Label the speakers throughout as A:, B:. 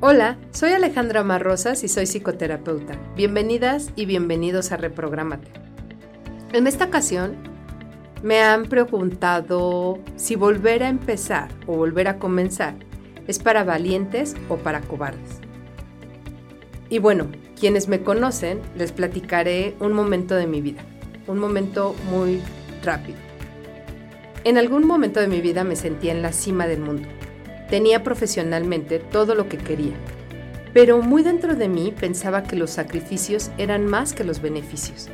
A: Hola, soy Alejandra Marrosas y soy psicoterapeuta. Bienvenidas y bienvenidos a Reprográmate. En esta ocasión me han preguntado si volver a empezar o volver a comenzar es para valientes o para cobardes. Y bueno, quienes me conocen les platicaré un momento de mi vida, un momento muy rápido. En algún momento de mi vida me sentía en la cima del mundo Tenía profesionalmente todo lo que quería, pero muy dentro de mí pensaba que los sacrificios eran más que los beneficios.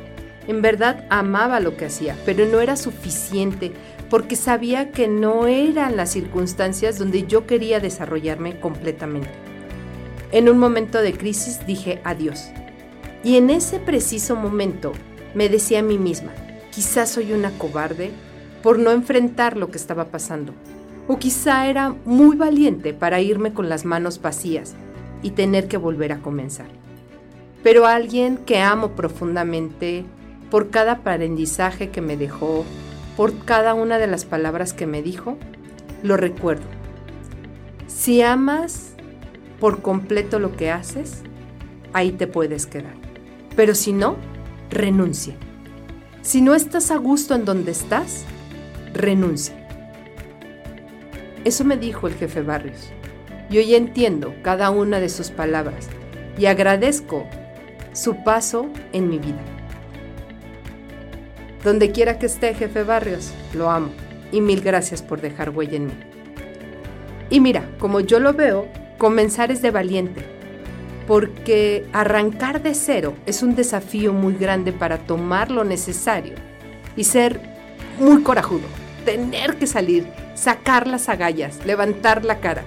A: En verdad amaba lo que hacía, pero no era suficiente porque sabía que no eran las circunstancias donde yo quería desarrollarme completamente. En un momento de crisis dije adiós. Y en ese preciso momento me decía a mí misma, quizás soy una cobarde por no enfrentar lo que estaba pasando, o quizá era muy valiente para irme con las manos vacías y tener que volver a comenzar. Pero alguien que amo profundamente por cada aprendizaje que me dejó, por cada una de las palabras que me dijo, lo recuerdo. Si amas por completo lo que haces, ahí te puedes quedar. Pero si no, renuncia. Si no estás a gusto en donde estás, renuncia. Eso me dijo el jefe Barrios. Y hoy entiendo cada una de sus palabras y agradezco su paso en mi vida. Donde quiera que esté, jefe Barrios, lo amo y mil gracias por dejar huella en mí. Y mira, como yo lo veo, comenzar es de valiente, porque arrancar de cero es un desafío muy grande para tomar lo necesario y ser muy corajudo, tener que salir sacar las agallas, levantar la cara.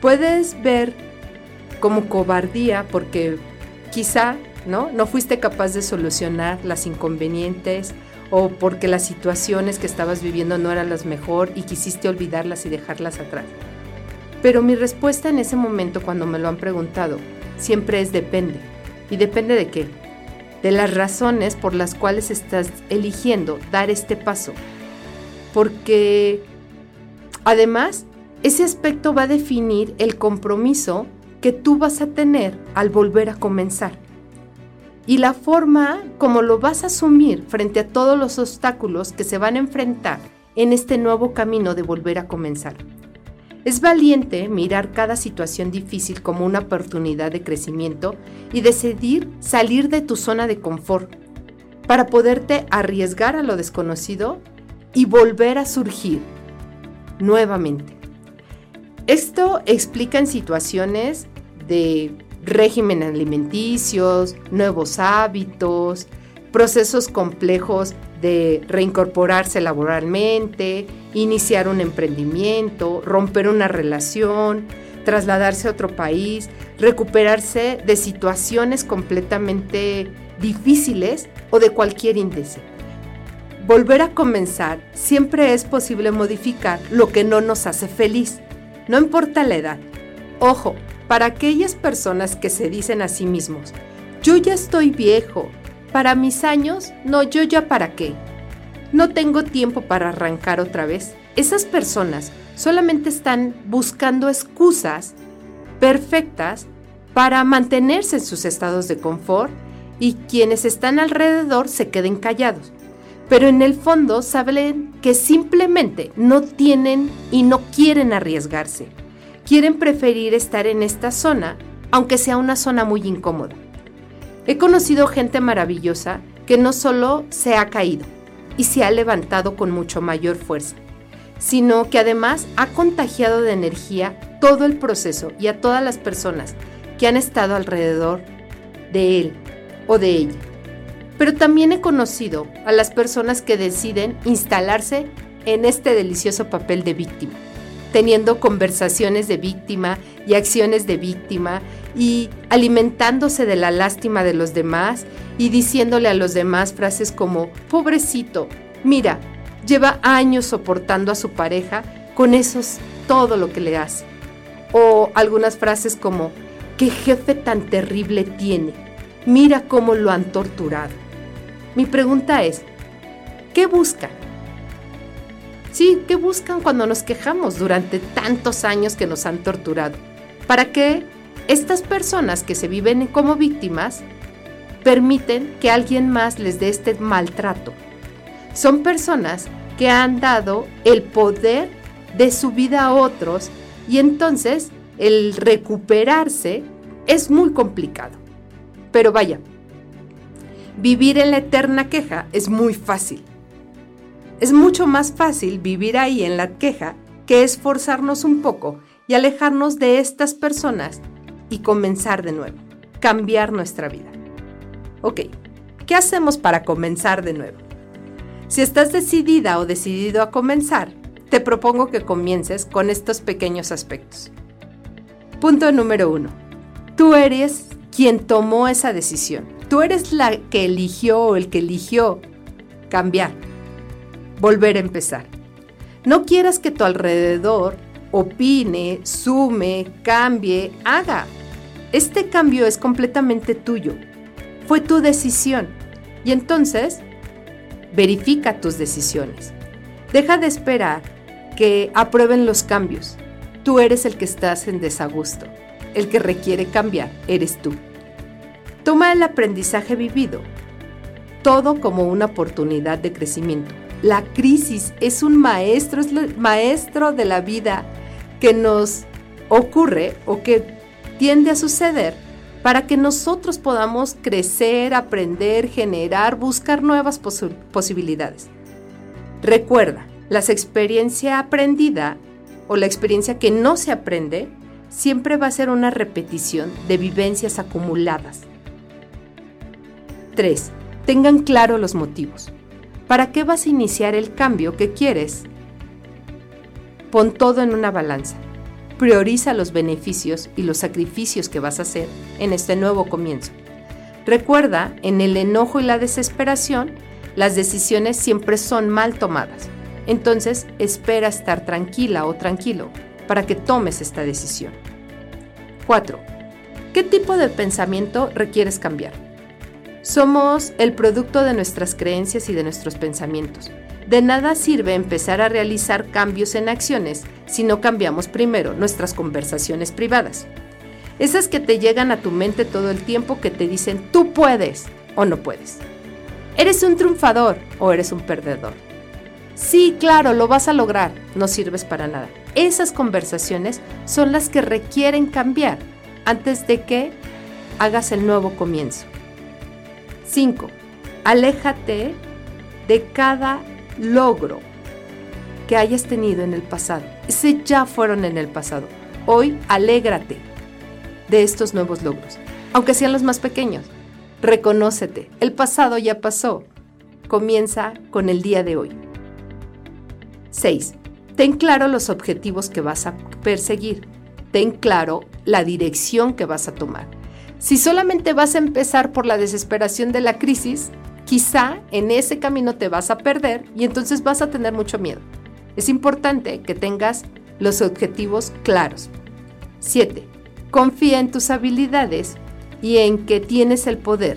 A: Puedes ver como cobardía porque quizá ¿no? no fuiste capaz de solucionar las inconvenientes o porque las situaciones que estabas viviendo no eran las mejor y quisiste olvidarlas y dejarlas atrás. Pero mi respuesta en ese momento cuando me lo han preguntado siempre es depende. ¿Y depende de qué? De las razones por las cuales estás eligiendo dar este paso. Porque Además, ese aspecto va a definir el compromiso que tú vas a tener al volver a comenzar. Y la forma como lo vas a asumir frente a todos los obstáculos que se van a enfrentar en este nuevo camino de volver a comenzar. Es valiente mirar cada situación difícil como una oportunidad de crecimiento y decidir salir de tu zona de confort para poderte arriesgar a lo desconocido y volver a surgir nuevamente. Esto explica en situaciones de régimen alimenticios, nuevos hábitos, procesos complejos de reincorporarse laboralmente, iniciar un emprendimiento, romper una relación, trasladarse a otro país, recuperarse de situaciones completamente difíciles o de cualquier índice volver a comenzar, siempre es posible modificar lo que no nos hace feliz, no importa la edad. Ojo, para aquellas personas que se dicen a sí mismos, yo ya estoy viejo, para mis años, no, yo ya para qué. No tengo tiempo para arrancar otra vez. Esas personas solamente están buscando excusas perfectas para mantenerse en sus estados de confort y quienes están alrededor se queden callados pero en el fondo saben que simplemente no tienen y no quieren arriesgarse. Quieren preferir estar en esta zona, aunque sea una zona muy incómoda. He conocido gente maravillosa que no solo se ha caído y se ha levantado con mucho mayor fuerza, sino que además ha contagiado de energía todo el proceso y a todas las personas que han estado alrededor de él o de ella pero también he conocido a las personas que deciden instalarse en este delicioso papel de víctima, teniendo conversaciones de víctima y acciones de víctima y alimentándose de la lástima de los demás y diciéndole a los demás frases como, pobrecito, mira, lleva años soportando a su pareja, con eso es todo lo que le hace. O algunas frases como, qué jefe tan terrible tiene, mira cómo lo han torturado. Mi pregunta es, ¿qué buscan? Sí, ¿qué buscan cuando nos quejamos durante tantos años que nos han torturado? ¿Para qué estas personas que se viven como víctimas permiten que alguien más les dé este maltrato? Son personas que han dado el poder de su vida a otros y entonces el recuperarse es muy complicado. Pero vaya, vivir en la eterna queja es muy fácil. Es mucho más fácil vivir ahí en la queja que esforzarnos un poco y alejarnos de estas personas y comenzar de nuevo, cambiar nuestra vida. Ok, ¿qué hacemos para comenzar de nuevo? Si estás decidida o decidido a comenzar, te propongo que comiences con estos pequeños aspectos. Punto número uno. Tú eres quien tomó esa decisión. Tú eres la que eligió o el que eligió cambiar, volver a empezar. No quieras que tu alrededor opine, sume, cambie, haga. Este cambio es completamente tuyo. Fue tu decisión. Y entonces, verifica tus decisiones. Deja de esperar que aprueben los cambios. Tú eres el que estás en desagusto. El que requiere cambiar eres tú. Toma el aprendizaje vivido, todo como una oportunidad de crecimiento. La crisis es un maestro, es el maestro de la vida que nos ocurre o que tiende a suceder para que nosotros podamos crecer, aprender, generar, buscar nuevas posibilidades. Recuerda, la experiencia aprendida o la experiencia que no se aprende siempre va a ser una repetición de vivencias acumuladas. 3. Tengan claro los motivos. ¿Para qué vas a iniciar el cambio que quieres? Pon todo en una balanza. Prioriza los beneficios y los sacrificios que vas a hacer en este nuevo comienzo. Recuerda, en el enojo y la desesperación, las decisiones siempre son mal tomadas. Entonces, espera estar tranquila o tranquilo para que tomes esta decisión. 4. ¿Qué tipo de pensamiento requieres cambiar? Somos el producto de nuestras creencias y de nuestros pensamientos. De nada sirve empezar a realizar cambios en acciones si no cambiamos primero nuestras conversaciones privadas. Esas que te llegan a tu mente todo el tiempo que te dicen tú puedes o no puedes. Eres un triunfador o eres un perdedor. Sí, claro, lo vas a lograr. No sirves para nada. Esas conversaciones son las que requieren cambiar antes de que hagas el nuevo comienzo. 5. Aléjate de cada logro que hayas tenido en el pasado. Ese ya fueron en el pasado. Hoy alégrate de estos nuevos logros, aunque sean los más pequeños. Reconócete, el pasado ya pasó. Comienza con el día de hoy. 6. Ten claro los objetivos que vas a perseguir. Ten claro la dirección que vas a tomar. Si solamente vas a empezar por la desesperación de la crisis, quizá en ese camino te vas a perder y entonces vas a tener mucho miedo. Es importante que tengas los objetivos claros. 7. Confía en tus habilidades y en que tienes el poder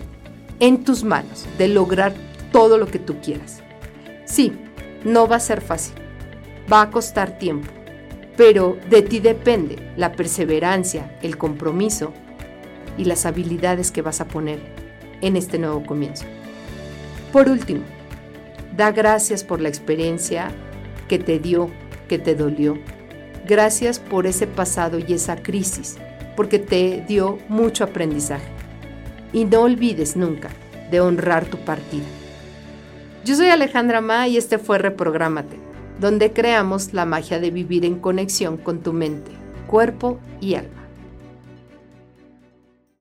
A: en tus manos de lograr todo lo que tú quieras. Sí, no va a ser fácil va a costar tiempo, pero de ti depende la perseverancia, el compromiso y las habilidades que vas a poner en este nuevo comienzo. Por último, da gracias por la experiencia que te dio, que te dolió. Gracias por ese pasado y esa crisis, porque te dio mucho aprendizaje. Y no olvides nunca de honrar tu partida. Yo soy Alejandra Ma y este fue Reprográmate donde creamos la magia de vivir en conexión con tu mente, cuerpo y alma.